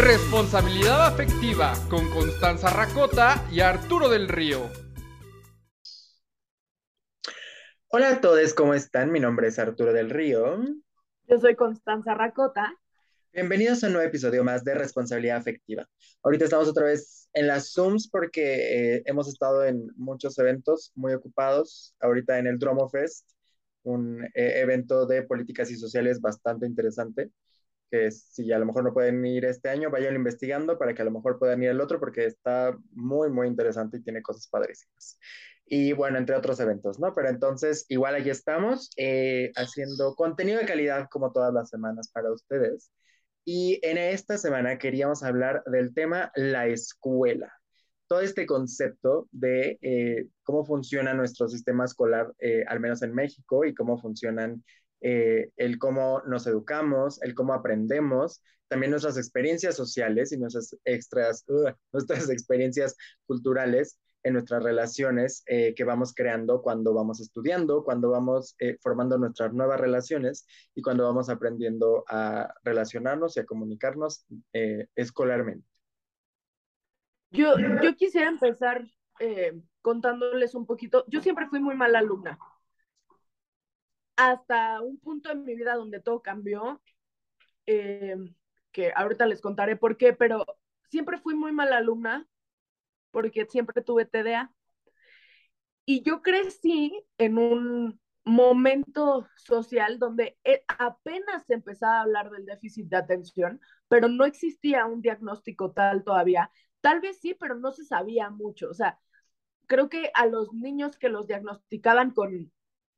Responsabilidad afectiva con Constanza Racota y Arturo del Río. Hola a todos, ¿cómo están? Mi nombre es Arturo del Río. Yo soy Constanza Racota. Bienvenidos a un nuevo episodio más de Responsabilidad Afectiva. Ahorita estamos otra vez en las Zooms porque eh, hemos estado en muchos eventos muy ocupados. Ahorita en el Dromo Fest, un eh, evento de políticas y sociales bastante interesante que si a lo mejor no pueden ir este año, vayan investigando para que a lo mejor puedan ir el otro porque está muy, muy interesante y tiene cosas padrísimas. Y bueno, entre otros eventos, ¿no? Pero entonces, igual aquí estamos eh, haciendo contenido de calidad como todas las semanas para ustedes. Y en esta semana queríamos hablar del tema la escuela. Todo este concepto de eh, cómo funciona nuestro sistema escolar, eh, al menos en México, y cómo funcionan eh, el cómo nos educamos, el cómo aprendemos, también nuestras experiencias sociales y nuestras extras, nuestras experiencias culturales en nuestras relaciones eh, que vamos creando cuando vamos estudiando, cuando vamos eh, formando nuestras nuevas relaciones y cuando vamos aprendiendo a relacionarnos y a comunicarnos escolarmente. Yo, yo quisiera empezar contándoles un poquito. Yo siempre fui muy mala alumna hasta un punto en mi vida donde todo cambió, eh, que ahorita les contaré por qué, pero siempre fui muy mala alumna porque siempre tuve TDA. Y yo crecí en un momento social donde eh, apenas empezaba a hablar del déficit de atención, pero no existía un diagnóstico tal todavía. Tal vez sí, pero no se sabía mucho. O sea, creo que a los niños que los diagnosticaban con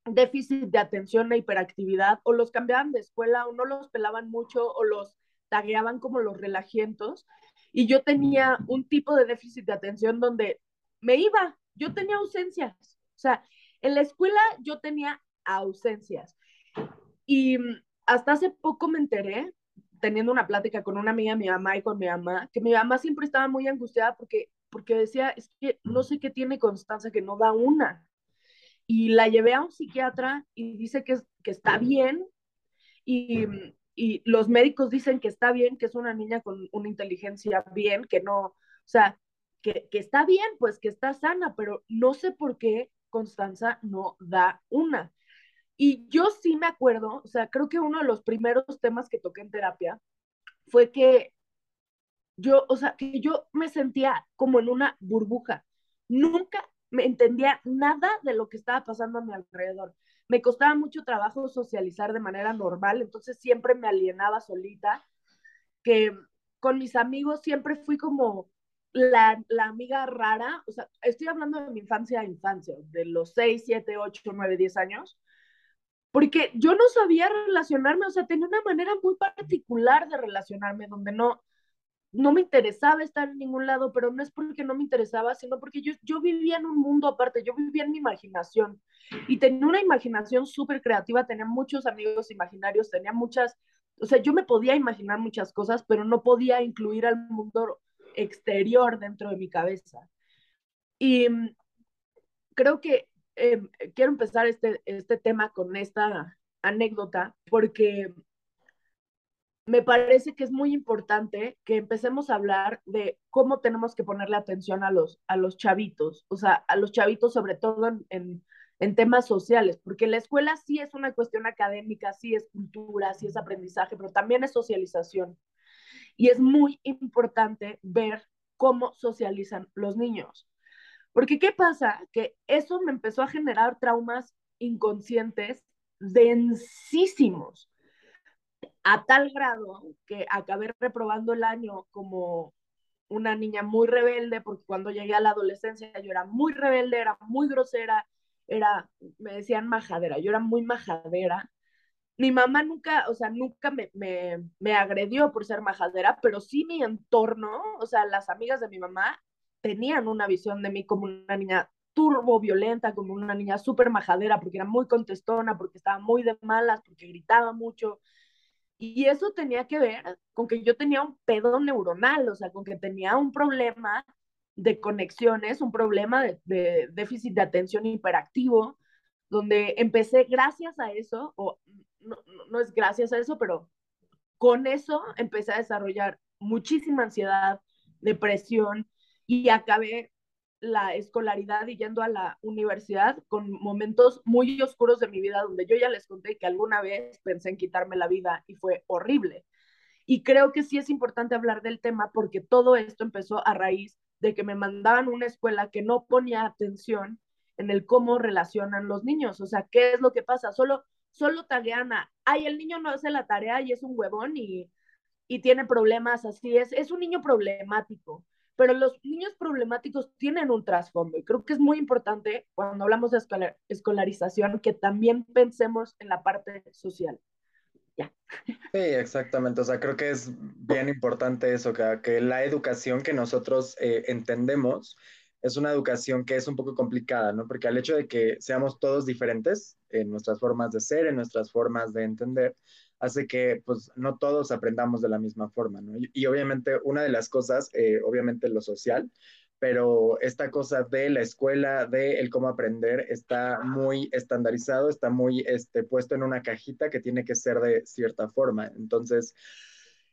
déficit de atención e hiperactividad, o los cambiaban de escuela, o no los pelaban mucho, o los tagueaban como los relajientos. Y yo tenía un tipo de déficit de atención donde me iba, yo tenía ausencias. O sea, en la escuela yo tenía ausencias. Y hasta hace poco me enteré, teniendo una plática con una amiga de mi mamá y con mi mamá, que mi mamá siempre estaba muy angustiada porque, porque decía, es que no sé qué tiene Constanza, que no da una y la llevé a un psiquiatra y dice que, que está bien y, y, los médicos dicen que está bien, que es una niña con una inteligencia bien, que no, o sea, que, que está bien, pues que está sana, pero no sé por qué Constanza no da una. Y yo sí me acuerdo, o sea, creo que uno de los primeros temas que toqué en terapia fue que yo, o sea, que yo me sentía como en una burbuja. Nunca me entendía nada de lo que estaba pasando a mi alrededor. Me costaba mucho trabajo socializar de manera normal, entonces siempre me alienaba solita, que con mis amigos siempre fui como la, la amiga rara, o sea, estoy hablando de mi infancia a infancia, de los 6, 7, 8, 9, 10 años, porque yo no sabía relacionarme, o sea, tenía una manera muy particular de relacionarme, donde no, no me interesaba estar en ningún lado, pero no es porque no me interesaba, sino porque yo, yo vivía en un mundo aparte, yo vivía en mi imaginación y tenía una imaginación súper creativa, tenía muchos amigos imaginarios, tenía muchas, o sea, yo me podía imaginar muchas cosas, pero no podía incluir al mundo exterior dentro de mi cabeza. Y mm, creo que em, quiero empezar este, este tema con esta anécdota porque me parece que es muy importante que empecemos a hablar de cómo tenemos que ponerle atención a los, a los chavitos, o sea, a los chavitos sobre todo en, en, temas sociales, porque la escuela sí es una cuestión académica, sí es cultura, sí es aprendizaje, pero también es socialización. Y es muy importante ver cómo socializan los niños. Porque ¿qué pasa? Que eso me empezó a generar traumas inconscientes densísimos a tal grado que acabé reprobando el año como una niña muy rebelde, porque cuando llegué a la adolescencia yo era muy rebelde, era muy grosera, era, me decían majadera, yo era muy majadera. Mi mamá nunca, o sea, nunca me, me, me agredió por ser majadera, pero sí mi entorno, o sea, las amigas de mi mamá tenían una visión de mí como una niña turbo violenta, como una niña súper majadera, porque era muy contestona, porque estaba muy de malas, porque gritaba mucho, y eso tenía que ver con que yo tenía un pedo neuronal, o sea, con que tenía un problema de conexiones, un problema de, déficit de atención hiperactivo, donde empecé gracias a eso, o no, no, es gracias a eso, pero con eso empecé a desarrollar muchísima ansiedad, depresión y acabé la escolaridad y yendo a la universidad con momentos muy oscuros de mi vida donde yo ya les conté que alguna vez pensé en quitarme la vida y fue horrible. Y creo que sí es importante hablar del tema porque todo esto empezó a raíz de que me mandaban una escuela que no ponía atención en el cómo relacionan los niños. O sea, ¿qué es lo que pasa? Solo, solo taguean ay, el niño no hace la tarea y es un huevón y, y tiene problemas así. Es, es un niño problemático pero los niños problemáticos tienen un trasfondo y creo que es muy importante cuando hablamos de escolarización que también pensemos en la parte social. Sí, exactamente. O sea, creo que es bien importante eso, que, que la educación que nosotros eh, entendemos es una educación que es un poco complicada, ¿no? Porque al hecho de que seamos todos diferentes en nuestras formas de ser, en nuestras formas de entender, hace que pues no todos aprendamos de la misma forma, ¿no? Y, obviamente una de las cosas, eh, obviamente lo social, pero esta cosa de la escuela, de el cómo aprender, está muy estandarizado, está muy este, puesto en una cajita que tiene que ser de cierta forma. Entonces,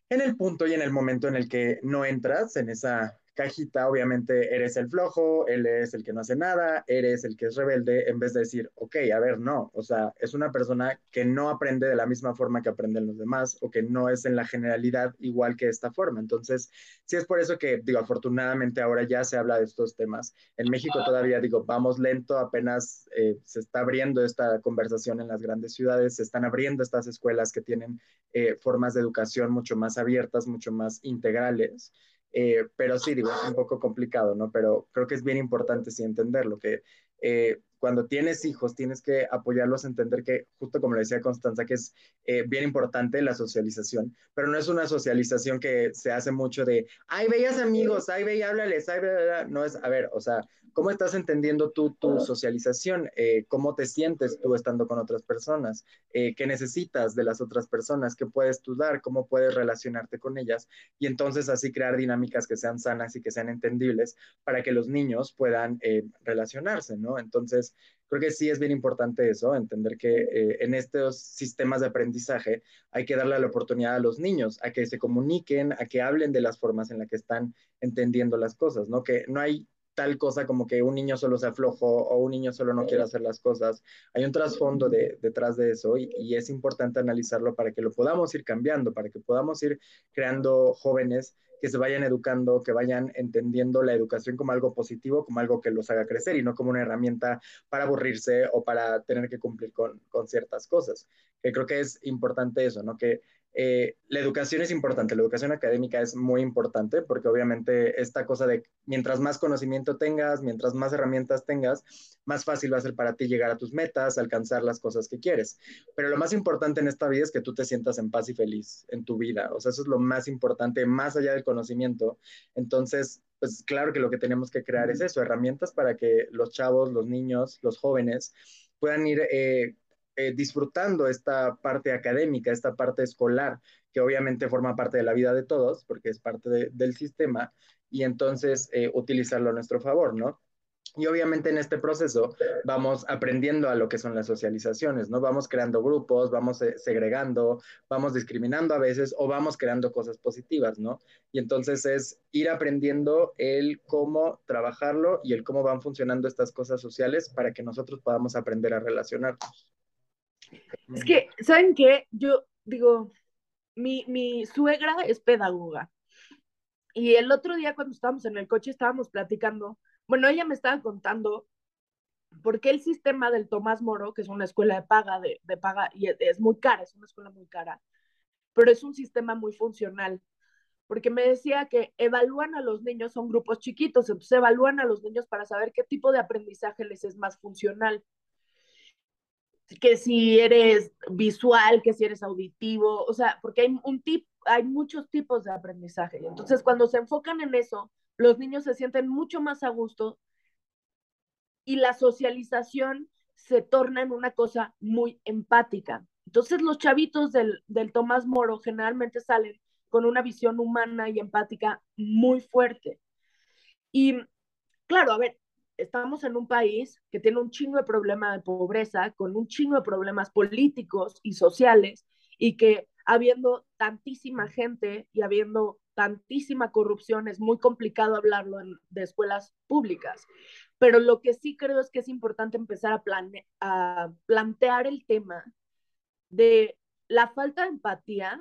en el punto y en el momento en el que no entras en esa cajita, obviamente eres el flojo, él es el que no hace nada, eres el que es rebelde, en vez de decir, ok, a ver, no, o sea, es una persona que no aprende de la misma forma que aprenden los demás o que no es en la generalidad igual que esta forma. Entonces, sí es por eso que, digo, afortunadamente ahora ya se habla de estos temas. En México todavía, digo, vamos lento, apenas eh, se está abriendo esta conversación en las grandes ciudades, se están abriendo estas escuelas que tienen eh, formas de educación mucho más abiertas, mucho más integrales. Eh, pero sí, digo, es un poco complicado, ¿no? Pero creo que es bien importante sí entenderlo, que eh, cuando tienes hijos tienes que apoyarlos a entender que, justo como le decía Constanza, que es eh, bien importante la socialización, pero no es una socialización que se hace mucho de, ay, veías amigos, ay, ve háblales, ay, no es, a ver, o sea, ¿cómo estás entendiendo tú tu socialización? Eh, ¿Cómo te sientes tú estando con otras personas? Eh, ¿Qué necesitas de las otras personas? ¿Qué puedes tú dar? ¿Cómo puedes relacionarte con ellas? Y entonces así crear dinámicas que sean sanas y que sean entendibles para que los niños puedan relacionarse, ¿no? Entonces, creo que sí es bien importante eso, entender que eh, en estos sistemas de aprendizaje hay que darle la oportunidad a los niños, a que se comuniquen, a que hablen de las formas en las que están entendiendo las cosas, ¿no? Que no hay tal cosa como que un niño solo se aflojo o un niño solo no quiere hacer las cosas. Hay un trasfondo de, detrás de eso y, y, es importante analizarlo para que lo podamos ir cambiando, para que podamos ir creando jóvenes que se vayan educando, que vayan entendiendo la educación como algo positivo, como algo que los haga crecer y no como una herramienta para aburrirse o para tener que cumplir con, con ciertas cosas. Que creo que es importante eso, ¿no? Que eh, la educación es importante, la educación académica es muy importante porque obviamente esta cosa de mientras más conocimiento tengas, mientras más herramientas tengas, más fácil va a ser para ti llegar a tus metas, alcanzar las cosas que quieres. Pero lo más importante en esta vida es que tú te sientas en paz y feliz en tu vida. O sea, eso es lo más importante, más allá del conocimiento. Entonces, pues claro que lo que tenemos que crear es eso, herramientas para que los chavos, los niños, los jóvenes puedan ir eh, eh, disfrutando esta parte académica, esta parte escolar, que obviamente forma parte de la vida de todos, porque es parte del sistema, y entonces eh, utilizarlo a nuestro favor, ¿no? Y obviamente en este proceso vamos aprendiendo a lo que son las socializaciones, ¿no? Vamos creando grupos, vamos eh, segregando, vamos discriminando a veces o vamos creando cosas positivas, ¿no? Y entonces es ir aprendiendo el cómo trabajarlo y el cómo van funcionando estas cosas sociales para que nosotros podamos aprender a relacionarnos. Es que, ¿saben qué? Yo digo, mi, mi suegra es pedagoga. Y el otro día cuando estábamos en el coche estábamos platicando, bueno, ella me estaba contando por qué el sistema del Tomás Moro, que es una escuela de paga, de, de paga, y es muy cara, es una escuela muy cara, pero es un sistema muy funcional, porque me decía que evalúan a los niños, son grupos chiquitos, entonces evalúan a los niños para saber qué tipo de aprendizaje les es más funcional que si eres visual, que si eres auditivo, o sea, porque hay un tip, hay muchos tipos de aprendizaje. Entonces, cuando se enfocan en eso, los niños se sienten mucho más a gusto y la socialización se torna en una cosa muy empática. Entonces, los chavitos del, del Tomás Moro generalmente salen con una visión humana y empática muy fuerte. Y claro, a ver, estamos en un país que tiene un chingo de problema de pobreza, con un chingo de problemas políticos y sociales, y que habiendo tantísima gente y habiendo tantísima corrupción, es muy complicado hablarlo de escuelas públicas. Pero lo que sí creo es que es importante empezar a, plane, a plantear el tema de la falta de empatía,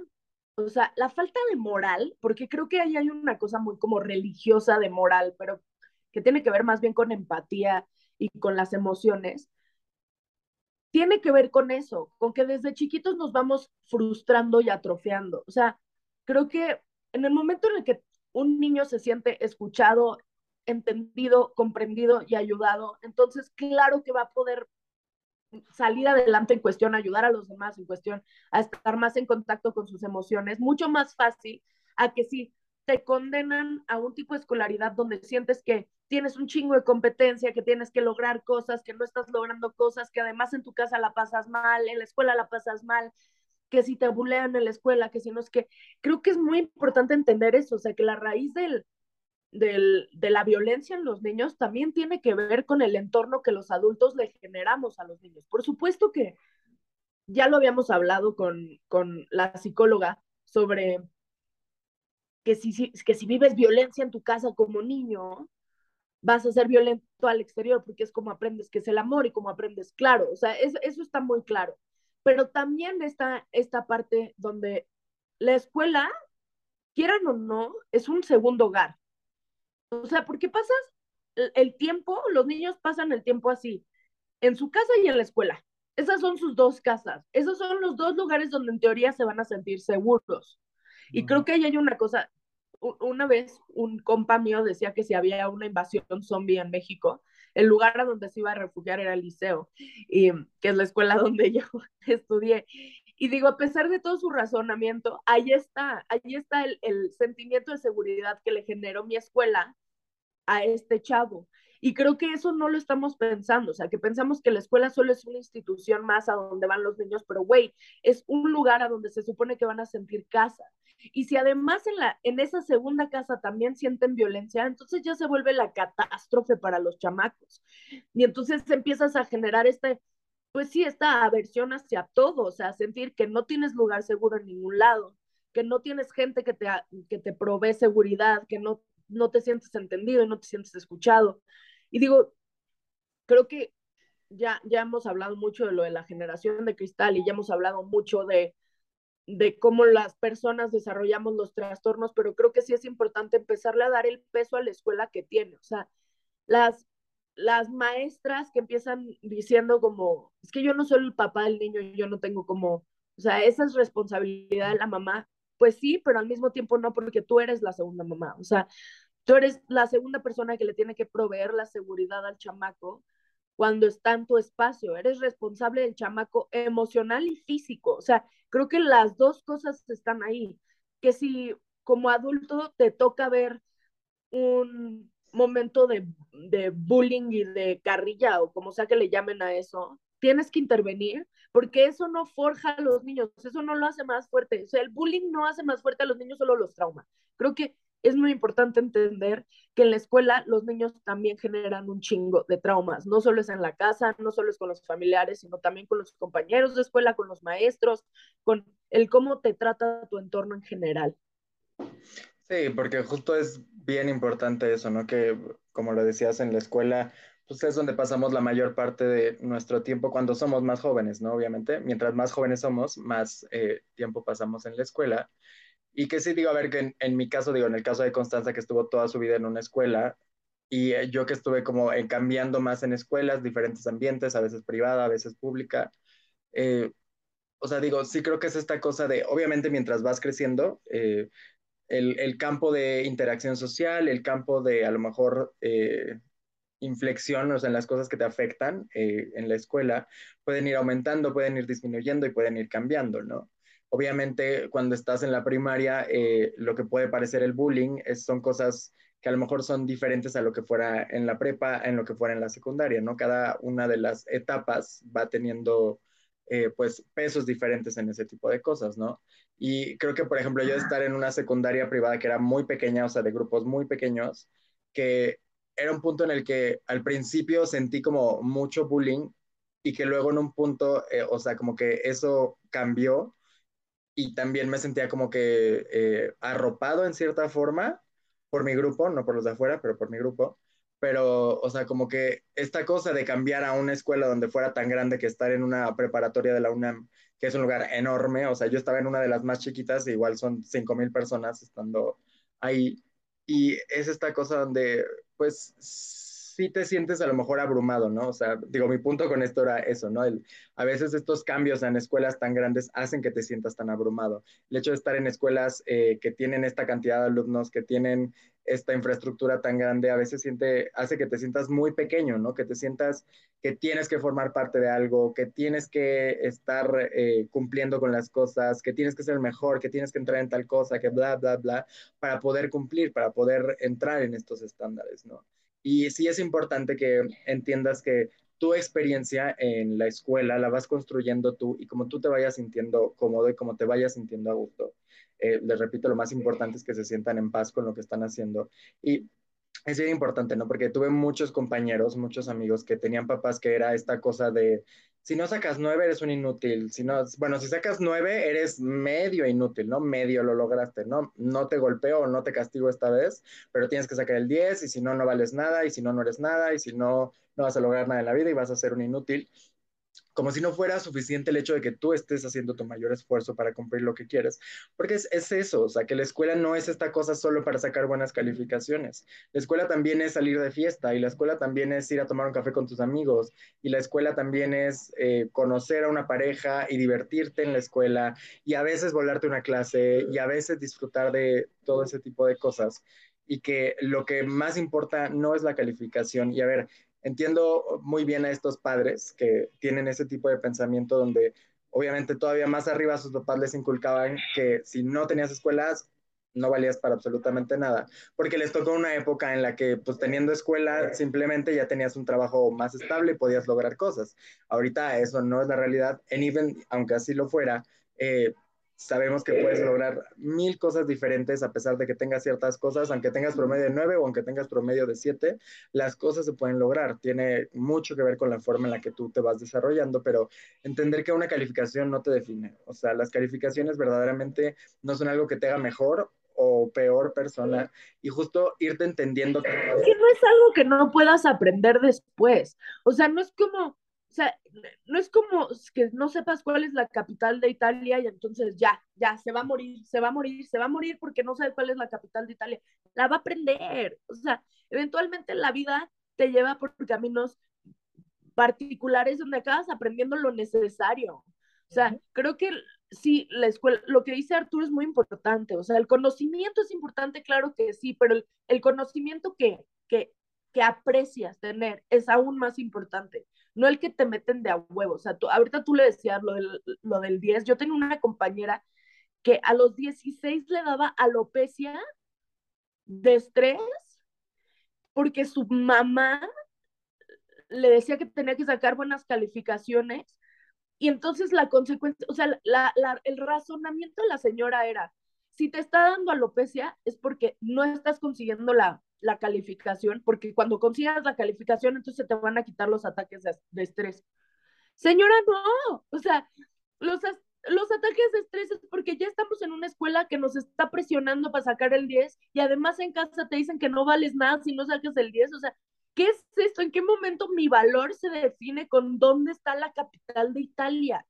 o sea, la falta de moral, porque creo que ahí hay una cosa muy como religiosa de moral, pero que tiene que ver más bien con empatía y con las emociones, tiene que ver con eso, con que desde chiquitos nos vamos frustrando y atrofiando. O sea, creo que en el momento en el que un niño se siente escuchado, entendido, comprendido y ayudado, entonces claro que va a poder salir adelante en cuestión, ayudar a los demás en cuestión, a estar más en contacto con sus emociones, mucho más fácil a que si te condenan a un tipo de escolaridad donde sientes que tienes un chingo de competencia, que tienes que lograr cosas, que no estás logrando cosas, que además en tu casa la pasas mal, en la escuela la pasas mal, que si te bulean en la escuela, que si no es que, creo que es muy importante entender eso, o sea, que la raíz del, del, de la violencia en los niños también tiene que ver con el entorno que los adultos le generamos a los niños. Por supuesto que ya lo habíamos hablado con, con la psicóloga sobre que si, que si vives violencia en tu casa como niño, vas a ser violento al exterior, porque es como aprendes que es el amor y como aprendes, claro, o sea, eso, eso está muy claro. Pero también está esta parte donde la escuela, quieran o no, es un segundo hogar. O sea, porque pasas el tiempo, los niños pasan el tiempo así, en su casa y en la escuela. Esas son sus dos casas. Esos son los dos lugares donde en teoría se van a sentir seguros. Y creo que ahí hay una cosa, una vez un compa mío decía que si había una invasión zombie en México, el lugar a donde se iba a refugiar era el liceo, y, que es la escuela donde yo estudié. Y digo, a pesar de todo su razonamiento, ahí está, ahí está el, el sentimiento de seguridad que le generó mi escuela a este chavo. Y creo que eso no lo estamos pensando, o sea, que pensamos que la escuela solo es una institución más a donde van los niños, pero güey, es un lugar a donde se supone que van a sentir casa. Y si además en, la, en esa segunda casa también sienten violencia, entonces ya se vuelve la catástrofe para los chamacos. Y entonces empiezas a generar este, pues sí, esta aversión hacia todo, o sea, sentir que no tienes lugar seguro en ningún lado, que no tienes gente que te, que te provee seguridad, que no, no te sientes entendido y no te sientes escuchado. Y digo, creo que ya, ya hemos hablado mucho de lo de la generación de cristal y ya hemos hablado mucho de de cómo las personas desarrollamos los trastornos, pero creo que sí es importante empezarle a dar el peso a la escuela que tiene. O sea, las, las maestras que empiezan diciendo como, es que yo no soy el papá del niño, yo no tengo como, o sea, esa es responsabilidad de la mamá. Pues sí, pero al mismo tiempo no, porque tú eres la segunda mamá. O sea, tú eres la segunda persona que le tiene que proveer la seguridad al chamaco cuando está en tu espacio. Eres responsable del chamaco emocional y físico. O sea, creo que las dos cosas están ahí. Que si como adulto te toca ver un momento de, de bullying y de carrilla o como sea que le llamen a eso, tienes que intervenir porque eso no forja a los niños, eso no lo hace más fuerte. O sea, el bullying no hace más fuerte a los niños, solo los trauma. Creo que es muy importante entender que en la escuela los niños también generan un chingo de traumas. No solo es en la casa, no solo es con los familiares, sino también con los compañeros de escuela, con los maestros, con el cómo te trata tu entorno en general. Sí, porque justo es bien importante eso, ¿no? Que como lo decías en la escuela, pues es donde pasamos la mayor parte de nuestro tiempo cuando somos más jóvenes, ¿no? Obviamente, mientras más jóvenes somos, más eh, tiempo pasamos en la escuela. Y que sí digo, a ver, que en, mi caso, digo, en el caso de Constanza, que estuvo toda su vida en una escuela, y eh, yo que estuve como eh, cambiando más en escuelas, diferentes ambientes, a veces privada, a veces pública. Eh, o sea, digo, sí creo que es esta cosa de, obviamente mientras vas creciendo, el, el, campo de interacción social, el campo de a lo mejor inflexión, o sea, en las cosas que te afectan en la escuela, pueden ir aumentando, pueden ir disminuyendo y pueden ir cambiando, ¿no? Obviamente, cuando estás en la primaria, eh, lo que puede parecer el bullying es, son cosas que a lo mejor son diferentes a lo que fuera en la prepa, en lo que fuera en la secundaria, ¿no? Cada una de las etapas va teniendo, eh, pues, pesos diferentes en ese tipo de cosas, ¿no? Y creo que, por ejemplo, yo estar en una secundaria privada que era muy pequeña, o sea, de grupos muy pequeños, que era un punto en el que al principio sentí como mucho bullying y que luego en un punto, eh, o sea, como que eso cambió y también me sentía como que eh, arropado en cierta forma por mi grupo, no por los de afuera, pero por mi grupo. Pero, o sea, como que esta cosa de cambiar a una escuela donde fuera tan grande que estar en una preparatoria de la UNAM, que es un lugar enorme, o sea, yo estaba en una de las más chiquitas, igual son 5.000 personas estando ahí, y es esta cosa donde, pues, sí te sientes a lo mejor abrumado, ¿no? O sea, digo, mi punto con esto era eso, ¿no? El, a veces estos cambios en escuelas tan grandes hacen que te sientas tan abrumado. El hecho de estar en escuelas eh, que tienen esta cantidad de alumnos, que tienen esta infraestructura tan grande, a veces siente, hace que te sientas muy pequeño, ¿no? Que te sientas que tienes que formar parte de algo, que tienes que estar eh, cumpliendo con las cosas, que tienes que ser mejor, que tienes que entrar en tal cosa, que bla, bla, bla, para poder cumplir, para poder entrar en estos estándares, ¿no? Y sí es importante que entiendas que tu experiencia en la escuela la vas construyendo tú y como tú te vayas sintiendo cómodo y como te vayas sintiendo a gusto. Eh, les repito, lo más importante es que se sientan en paz con lo que están haciendo. Y es bien importante, ¿no? Porque tuve muchos compañeros, muchos amigos que tenían papás que era esta cosa de, si no sacas nueve, eres un inútil. Si no, bueno, si sacas nueve, eres medio inútil, ¿no? Medio lo lograste, ¿no? No te golpeo, no te castigo esta vez, pero tienes que sacar el 10 y si no, no vales nada y si no, no eres nada y si no, no vas a lograr nada en la vida y vas a ser un inútil. Como si no fuera suficiente el hecho de que tú estés haciendo tu mayor esfuerzo para cumplir lo que quieres, porque es, es, eso, o sea, que la escuela no es esta cosa solo para sacar buenas calificaciones, la escuela también es salir de fiesta y la escuela también es ir a tomar un café con tus amigos y la escuela también es eh, conocer a una pareja y divertirte en la escuela y a veces volarte una clase y a veces disfrutar de todo ese tipo de cosas. Y que lo que más importa no es la calificación. Y a ver, entiendo muy bien a estos padres que tienen ese tipo de pensamiento donde obviamente todavía más arriba sus papás les inculcaban que si no tenías escuelas no valías para absolutamente nada, porque les tocó una época en la que pues teniendo escuela simplemente ya tenías un trabajo más estable y podías lograr cosas. Ahorita eso no es la realidad, en even, aunque así lo fuera, eh, sabemos que puedes lograr mil cosas diferentes a pesar de que tengas ciertas cosas, aunque tengas promedio de 9 o aunque tengas promedio de 7, las cosas se pueden lograr. Tiene mucho que ver con la forma en la que tú te vas desarrollando, pero entender que una calificación no te define. O sea, las calificaciones verdaderamente no son algo que te haga mejor o peor persona y justo irte entendiendo que... que no es algo que no puedas aprender después. O sea, no es como sea, no es como que no sepas cuál es la capital de Italia y entonces ya, ya, se va a morir, se va a morir, se va a morir porque no sabe cuál es la capital de Italia. La va a aprender. O sea, eventualmente la vida te lleva por caminos particulares donde acabas aprendiendo lo necesario. O sea, creo que sí, la escuela, lo que dice Arturo es muy importante. O sea, el conocimiento es importante, claro que sí, pero el, el conocimiento que, que, que aprecias tener es aún más importante no el que te meten de a huevo. O sea, ahorita tú le decías lo del, lo del 10. Yo tenía una compañera que a los 16 le daba alopecia de estrés porque su mamá le decía que tenía que sacar buenas calificaciones y entonces la consecuencia, o sea, el razonamiento de la señora era, si te está dando alopecia es porque no estás consiguiendo la, la calificación, porque cuando consigas la calificación, entonces te van a quitar los ataques de, estrés. Señora, no, o sea, los, los ataques de estrés es porque ya estamos en una escuela que nos está presionando para sacar el 10 y además en casa te dicen que no vales nada si no sacas el 10, o sea, ¿qué es esto? ¿En qué momento mi valor se define con dónde está la capital de Italia?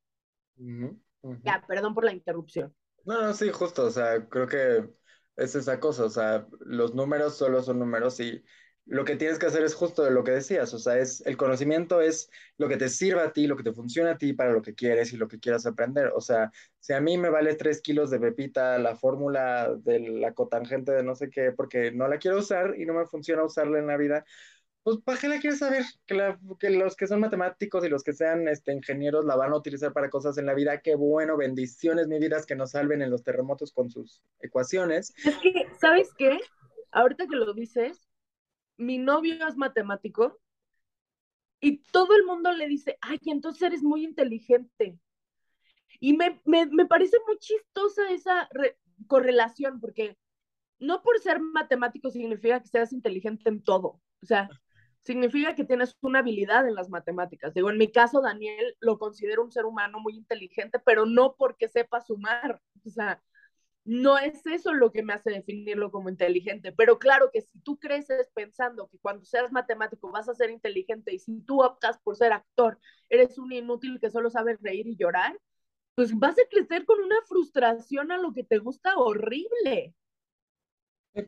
Ya, perdón por la interrupción. No, no, sí, justo, o sea, creo que es esa cosa, o sea, los números solo son números y lo que tienes que hacer es justo de lo que decías, o sea, es el conocimiento es lo que te sirva a ti, lo que te funciona a ti para lo que quieres y lo que quieras aprender. O sea, si a mí me vale tres kilos de pepita la fórmula de la cotangente de no sé qué, porque no la quiero usar y no me funciona usarla en la vida, pues ¿para qué la quieres saber? Que, los que son matemáticos y los que sean este, ingenieros la van a utilizar para cosas en la vida. Qué bueno, bendiciones, mi vida, que nos salven en los terremotos con sus ecuaciones. Es que, ¿sabes qué? Ahorita que lo dices, mi novio es matemático y todo el mundo le dice, ay, entonces eres muy inteligente. Y me, me, me parece muy chistosa esa correlación, porque no por ser matemático significa que seas inteligente en todo. O sea, significa que tienes una habilidad en las matemáticas. Digo, en mi caso, Daniel lo considero un ser humano muy inteligente, pero no porque sepa sumar. O sea, no es eso lo que me hace definirlo como inteligente. Pero claro que si tú creces pensando que cuando seas matemático vas a ser inteligente y si tú optas por ser actor, eres un inútil que solo sabe reír y llorar, pues vas a crecer con una frustración a lo que te gusta horrible.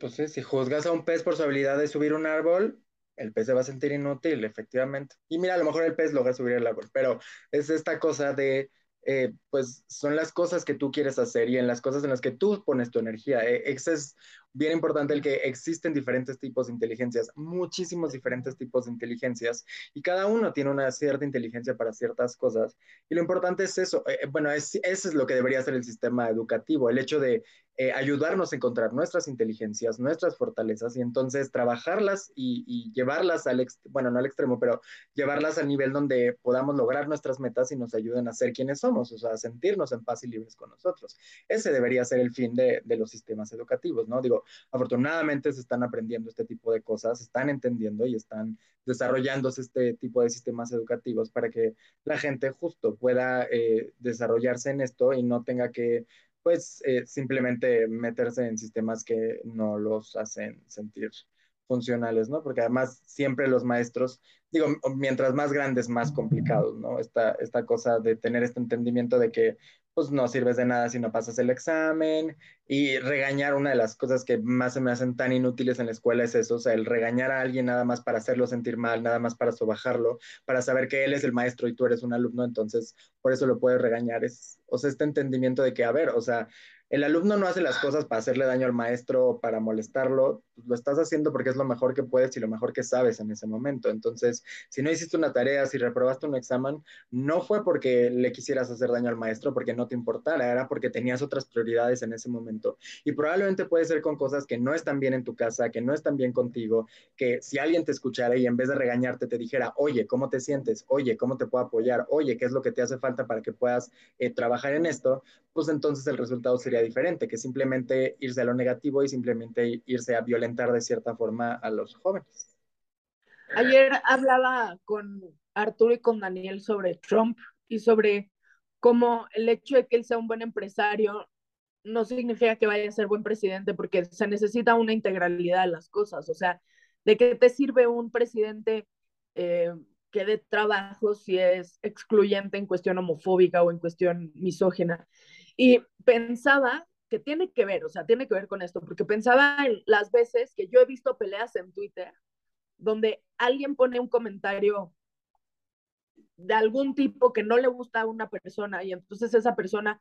Pues sí, si juzgas a un pez por su habilidad de subir un árbol, el pez se va a sentir inútil, efectivamente. Y mira, a lo mejor el pez logra subir el árbol, pero es esta cosa de eh, pues son las cosas que tú quieres hacer y en las cosas en las que tú pones tu energía. Eh, es bien importante el que existen diferentes tipos de inteligencias, muchísimos diferentes tipos de inteligencias y cada uno tiene una cierta inteligencia para ciertas cosas. Y lo importante es eso, eh, bueno, es, eso es lo que debería ser el sistema educativo, el hecho de eh, ayudarnos a encontrar nuestras inteligencias, nuestras fortalezas y entonces trabajarlas y, llevarlas al, bueno, no al extremo, pero llevarlas al nivel donde podamos lograr nuestras metas y nos ayuden a ser quienes somos, o sea, a sentirnos en paz y libres con nosotros. Ese debería ser el fin de, de los sistemas educativos, ¿no? Digo, afortunadamente se están aprendiendo este tipo de cosas, están entendiendo y están desarrollándose este tipo de sistemas educativos para que la gente justo pueda eh, desarrollarse en esto y no tenga que pues eh, simplemente meterse en sistemas que no los hacen sentir funcionales, ¿no? Porque además siempre los maestros, digo, mientras más grandes, más complicados, ¿no? Esta, esta cosa de tener este entendimiento de que pues no sirves de nada si no pasas el examen y regañar, una de las cosas que más se me hacen tan inútiles en la escuela es eso, o sea, el regañar a alguien nada más para hacerlo sentir mal, nada más para sobajarlo, para saber que él es el maestro y tú eres un alumno, entonces por eso lo puedes regañar, es, o sea, este entendimiento de que, a ver, o sea, el alumno no hace las cosas para hacerle daño al maestro o para molestarlo, lo estás haciendo porque es lo mejor que puedes y lo mejor que sabes en ese momento. Entonces, si no hiciste una tarea, si reprobaste un examen, no fue porque le quisieras hacer daño al maestro, porque no te importara, era porque tenías otras prioridades en ese momento. Y probablemente puede ser con cosas que no están bien en tu casa, que no están bien contigo, que si alguien te escuchara y en vez de regañarte te dijera, oye, ¿cómo te sientes? Oye, ¿cómo te puedo apoyar? Oye, ¿qué es lo que te hace falta para que puedas eh, trabajar en esto? Pues entonces el resultado sería diferente, que simplemente irse a lo negativo y simplemente irse a violentar de cierta forma a los jóvenes. Ayer hablaba con Arturo y con Daniel sobre Trump y sobre cómo el hecho de que él sea un buen empresario no significa que vaya a ser buen presidente porque se necesita una integralidad de las cosas. O sea, ¿de qué te sirve un presidente eh, que dé trabajo si es excluyente en cuestión homofóbica o en cuestión misógina? Y pensaba que tiene que ver, o sea, tiene que ver con esto, porque pensaba en las veces que yo he visto peleas en Twitter donde alguien pone un comentario de algún tipo que no le gusta a una persona y entonces esa persona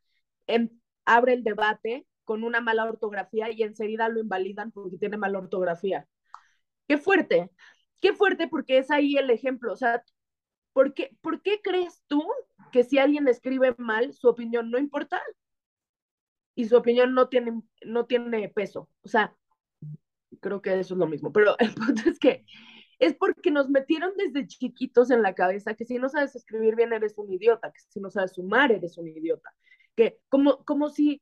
abre el debate con una mala ortografía y enseguida lo invalidan porque tiene mala ortografía. Qué fuerte, qué fuerte porque es ahí el ejemplo, o sea, ¿por qué, ¿por qué crees tú que si alguien escribe mal, su opinión no importa? Y su opinión no tiene, no tiene peso. O sea, creo que eso es lo mismo, pero el punto es que es porque nos metieron desde chiquitos en la cabeza que si no sabes escribir bien eres un idiota, que si no sabes sumar eres un idiota, que como, como si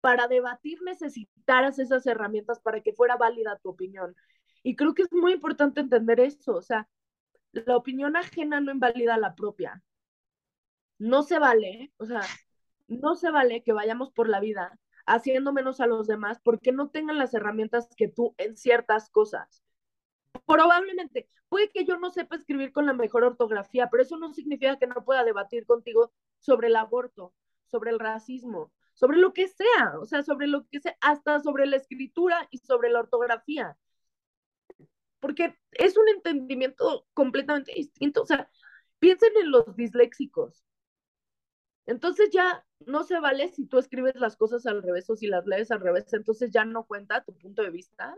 para debatir necesitaras esas herramientas para que fuera válida tu opinión. Y creo que es muy importante entender eso, o sea, la opinión ajena no invalida la propia. No se vale, o sea, no se vale que vayamos por la vida haciendo menos a los demás porque no tengan las herramientas que tú en ciertas cosas. Probablemente, puede que yo no sepa escribir con la mejor ortografía, pero eso no significa que no pueda debatir contigo sobre el aborto, sobre el racismo, sobre lo que sea, o sea, sobre lo que sea, hasta sobre la escritura y sobre la ortografía. Porque es un entendimiento completamente distinto. O sea, piensen en los disléxicos. Entonces ya no se vale si tú escribes las cosas al revés o si las lees al revés, entonces ya no cuenta tu punto de vista.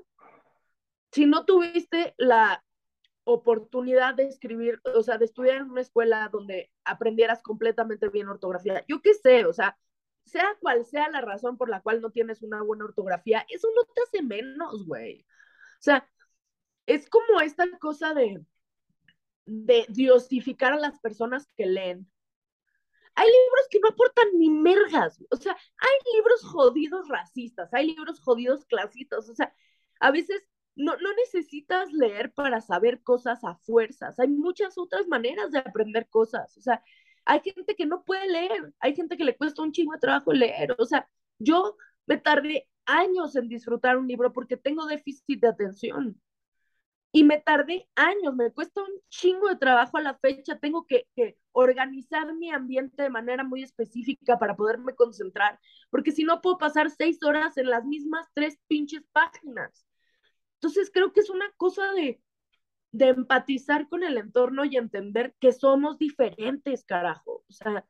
Si no tuviste la oportunidad de escribir, o sea, de estudiar en una escuela donde aprendieras completamente bien ortografía, yo qué sé, o sea, sea cual sea la razón por la cual no tienes una buena ortografía, eso no te hace menos, güey. O sea, es como esta cosa de, de diosificar a las personas que leen hay libros que no aportan ni mergas, o sea, hay libros jodidos racistas, hay libros jodidos clasistas, o sea, a veces no, no necesitas leer para saber cosas a fuerzas. Hay muchas otras maneras de aprender cosas. O sea, hay gente que no puede leer, hay gente que le cuesta un chingo de trabajo leer. O sea, yo me tardé años en disfrutar un libro porque tengo déficit de atención. Y me tardé años, me cuesta un chingo de trabajo a la fecha, tengo que, que, organizar mi ambiente de manera muy específica para poderme concentrar, porque si no puedo pasar seis horas en las mismas tres pinches páginas. Entonces creo que es una cosa de, de empatizar con el entorno y entender que somos diferentes, carajo. O sea,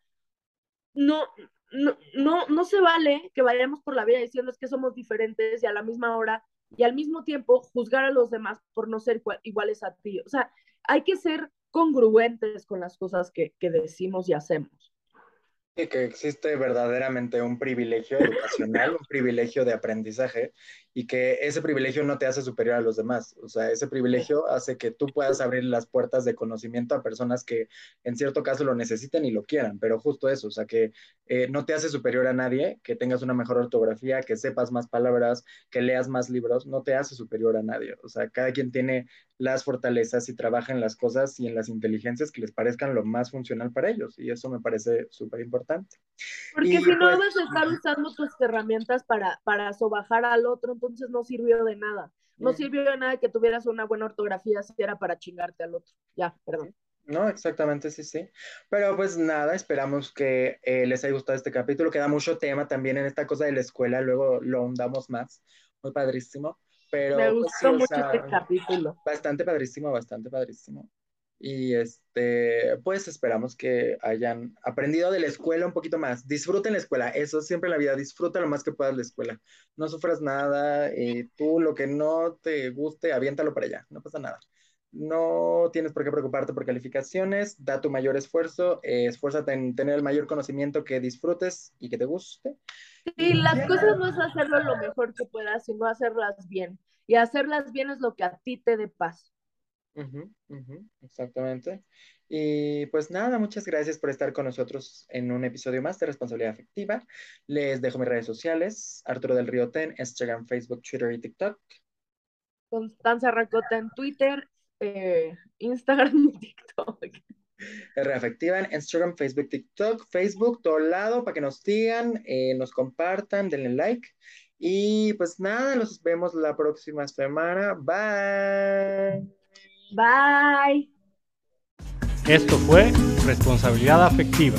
no, no, no, no se vale que vayamos por la vida diciendo que somos diferentes y a la misma hora y al mismo tiempo juzgar a los demás por no ser iguales a ti. O sea, hay que ser congruentes con las cosas que, decimos y hacemos que existe verdaderamente un privilegio educacional, un privilegio de aprendizaje y que ese privilegio no te hace superior a los demás. O sea, ese privilegio hace que tú puedas abrir las puertas de conocimiento a personas que en cierto caso lo necesiten y lo quieran, pero justo eso, o sea, que eh, no te hace superior a nadie, que tengas una mejor ortografía, que sepas más palabras, que leas más libros, no te hace superior a nadie. O sea, cada quien tiene las fortalezas y trabaja en las cosas y en las inteligencias que les parezcan lo más funcional para ellos. Y eso me parece súper importante. Porque si no pues, vas a estar usando tus herramientas para, para sobajar al otro, entonces no sirvió de nada. No sirvió de nada que tuvieras una buena ortografía si era para chingarte al otro. Ya, perdón. No, exactamente, sí, sí. Pero pues nada, esperamos que eh, les haya gustado este capítulo. Queda mucho tema también en esta cosa de la escuela, luego lo hundamos más. Muy padrísimo. Pero, Me pues, gustó mucho este capítulo. Bastante padrísimo, bastante padrísimo. Y este, pues esperamos que hayan aprendido de la escuela un poquito más. Disfruten la escuela, eso siempre en la vida, disfruta lo más que puedas la escuela. No sufras nada, y tú lo que no te guste, aviéntalo para allá, no pasa nada. No tienes por qué preocuparte por calificaciones, da tu mayor esfuerzo, eh, esfuérzate en tener el mayor conocimiento que disfrutes y que te guste. Sí, las cosas no es hacerlo lo mejor que puedas, sino hacerlas bien. Y hacerlas bien es lo que a ti te dé paz. Exactamente. Y pues nada, muchas gracias por estar con nosotros en un episodio más de Responsabilidad Afectiva. Les dejo mis redes sociales, Arturo del Río Ten, Instagram, Facebook, Twitter y TikTok. Constanza Racota en Twitter, eh, Instagram y TikTok. Reafectiva en Instagram, Facebook, TikTok, Facebook, todo lado, para que nos sigan, eh, nos compartan, denle like. Y pues nada, nos vemos la próxima semana. Bye. Bye. Esto fue Responsabilidad Afectiva